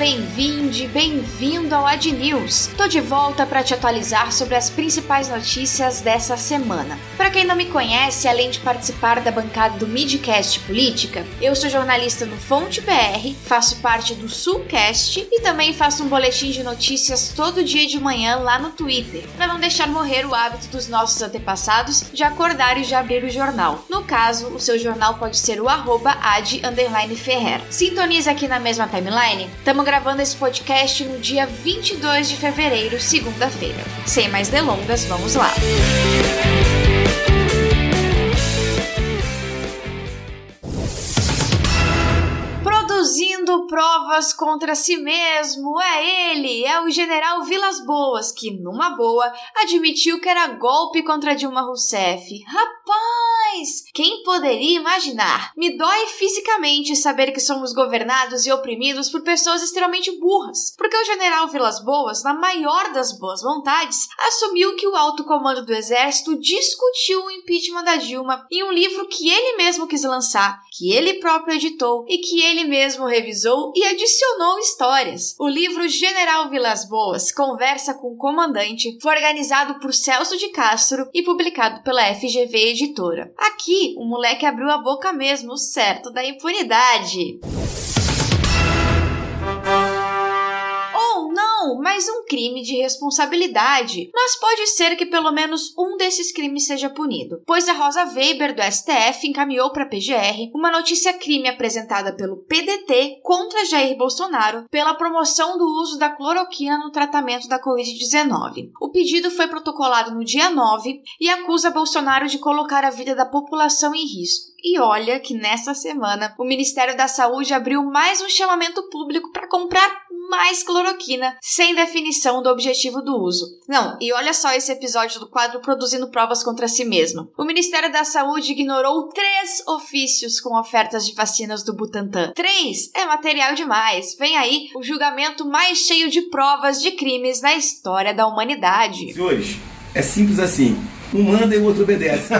bem-vinde, bem-vindo ao Ad News. Tô de volta para te atualizar sobre as principais notícias dessa semana. Para quem não me conhece, além de participar da bancada do Midcast Política, eu sou jornalista no Fonte BR, faço parte do Sulcast e também faço um boletim de notícias todo dia de manhã lá no Twitter, para não deixar morrer o hábito dos nossos antepassados de acordar e de abrir o jornal. No caso, o seu jornal pode ser o arroba ad Ferrer. Sintoniza aqui na mesma timeline. Estamos gravando esse podcast no dia 22 de fevereiro, segunda-feira. Sem mais delongas, vamos lá. produzindo provas contra si mesmo. É ele, é o general Vilas Boas, que, numa boa, admitiu que era golpe contra Dilma Rousseff. Rapaz, quem poderia imaginar? Me dói fisicamente saber que somos governados e oprimidos por pessoas extremamente burras, porque o general Vilas Boas, na maior das boas vontades, assumiu que o alto comando do exército discutiu o impeachment da Dilma em um livro que ele mesmo quis lançar, que ele próprio editou e que ele mesmo revisou e adicionou histórias. O livro General Vilas Boas, Conversa com o Comandante, foi organizado por Celso de Castro e publicado pela FGV Editora. Aqui, o moleque abriu a boca mesmo, certo da impunidade. Mas um crime de responsabilidade. Mas pode ser que pelo menos um desses crimes seja punido, pois a Rosa Weber do STF encaminhou para a PGR uma notícia crime apresentada pelo PDT contra Jair Bolsonaro pela promoção do uso da cloroquina no tratamento da Covid-19. O pedido foi protocolado no dia 9 e acusa Bolsonaro de colocar a vida da população em risco. E olha que nessa semana o Ministério da Saúde abriu mais um chamamento público para comprar mais cloroquina, sem definição do objetivo do uso. Não, e olha só esse episódio do quadro Produzindo Provas contra si mesmo. O Ministério da Saúde ignorou três ofícios com ofertas de vacinas do Butantan. Três é material demais. Vem aí o julgamento mais cheio de provas de crimes na história da humanidade. Senhores, é simples assim. Um manda e o outro obedece.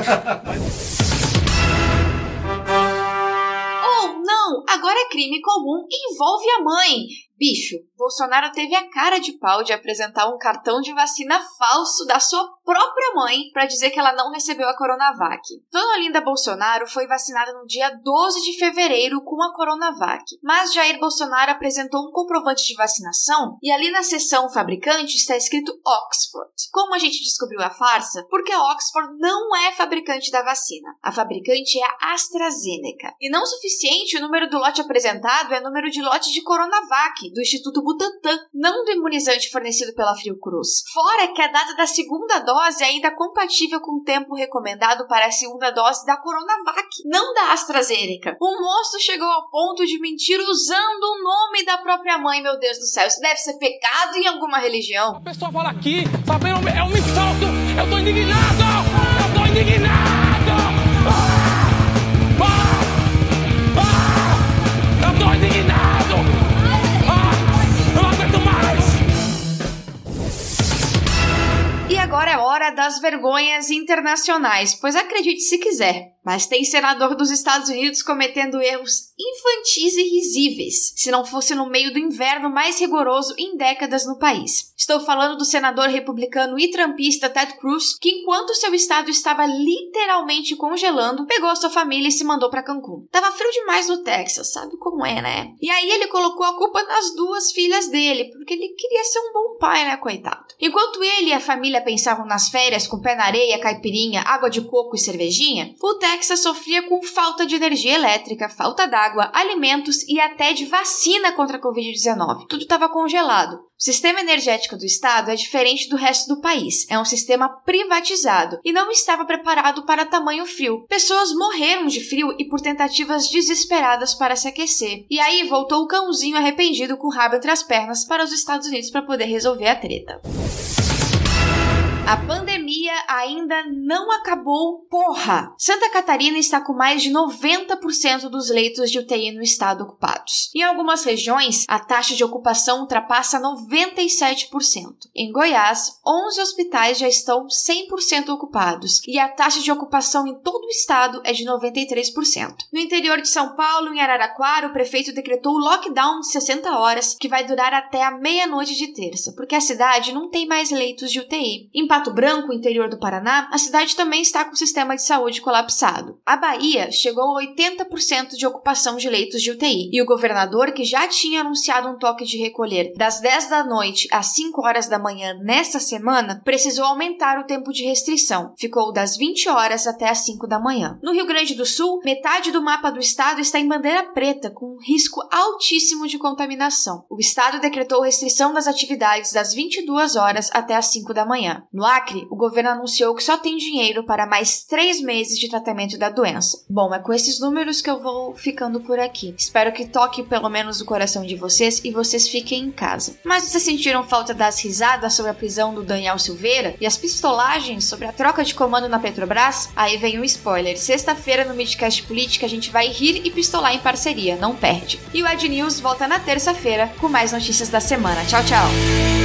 Ou não, agora é crime comum e envolve a mãe. Bicho, Bolsonaro teve a cara de pau de apresentar um cartão de vacina falso da sua própria mãe para dizer que ela não recebeu a Coronavac. Dona Olinda Bolsonaro foi vacinada no dia 12 de fevereiro com a Coronavac, mas Jair Bolsonaro apresentou um comprovante de vacinação e ali na seção fabricante está escrito Oxford. Como a gente descobriu a farsa? Porque a Oxford não é fabricante da vacina. A fabricante é a AstraZeneca. E não o suficiente, o número do lote apresentado é número de lote de Coronavac, do Instituto Butantan, não do imunizante fornecido pela Fiocruz. Fora que a data da segunda dose é ainda compatível com o tempo recomendado para a segunda dose da Coronavac, não da AstraZeneca. O moço chegou ao ponto de mentir usando o nome da própria mãe, meu Deus do céu. Isso deve ser pecado em alguma religião. A pessoa fala aqui, sabendo, é um insulto. Eu tô indignado! Eu tô indignado! Ah! Ah! Ah! Eu tô indignado! Hora das vergonhas internacionais, pois acredite se quiser, mas tem senador dos Estados Unidos cometendo erros infantis e risíveis, se não fosse no meio do inverno mais rigoroso em décadas no país. Estou falando do senador republicano e trampista Ted Cruz, que enquanto seu estado estava literalmente congelando, pegou sua família e se mandou para Cancún. Tava frio demais no Texas, sabe como é, né? E aí ele colocou a culpa nas duas filhas dele, porque ele queria ser um bom pai, né, coitado. Enquanto ele e a família pensavam nas férias com pé na areia, caipirinha, água de coco e cervejinha, o Texas sofria com falta de energia elétrica, falta d'água, alimentos e até de vacina contra a Covid-19. Tudo estava congelado. O sistema energético do estado é diferente do resto do país. É um sistema privatizado e não estava preparado para tamanho frio. Pessoas morreram de frio e por tentativas desesperadas para se aquecer. E aí voltou o cãozinho arrependido com o rabo entre as pernas para os Estados Unidos para poder resolver a treta. A pandemia pandemia ainda não acabou, porra! Santa Catarina está com mais de 90% dos leitos de UTI no estado ocupados. Em algumas regiões, a taxa de ocupação ultrapassa 97%. Em Goiás, 11 hospitais já estão 100% ocupados e a taxa de ocupação em todo o estado é de 93%. No interior de São Paulo, em Araraquara, o prefeito decretou lockdown de 60 horas que vai durar até a meia-noite de terça, porque a cidade não tem mais leitos de UTI. Em Pato Branco, interior do Paraná, a cidade também está com o sistema de saúde colapsado. A Bahia chegou a 80% de ocupação de leitos de UTI e o governador, que já tinha anunciado um toque de recolher das 10 da noite às 5 horas da manhã nesta semana, precisou aumentar o tempo de restrição. Ficou das 20 horas até as 5 da manhã. No Rio Grande do Sul, metade do mapa do estado está em bandeira preta, com um risco altíssimo de contaminação. O estado decretou restrição das atividades das 22 horas até as 5 da manhã. No Acre, o governo anunciou que só tem dinheiro para mais três meses de tratamento da doença. Bom, é com esses números que eu vou ficando por aqui. Espero que toque pelo menos o coração de vocês e vocês fiquem em casa. Mas vocês sentiram falta das risadas sobre a prisão do Daniel Silveira e as pistolagens sobre a troca de comando na Petrobras? Aí vem um spoiler. Sexta-feira no Midcast Política a gente vai rir e pistolar em parceria, não perde. E o Ad News volta na terça-feira com mais notícias da semana. Tchau, tchau!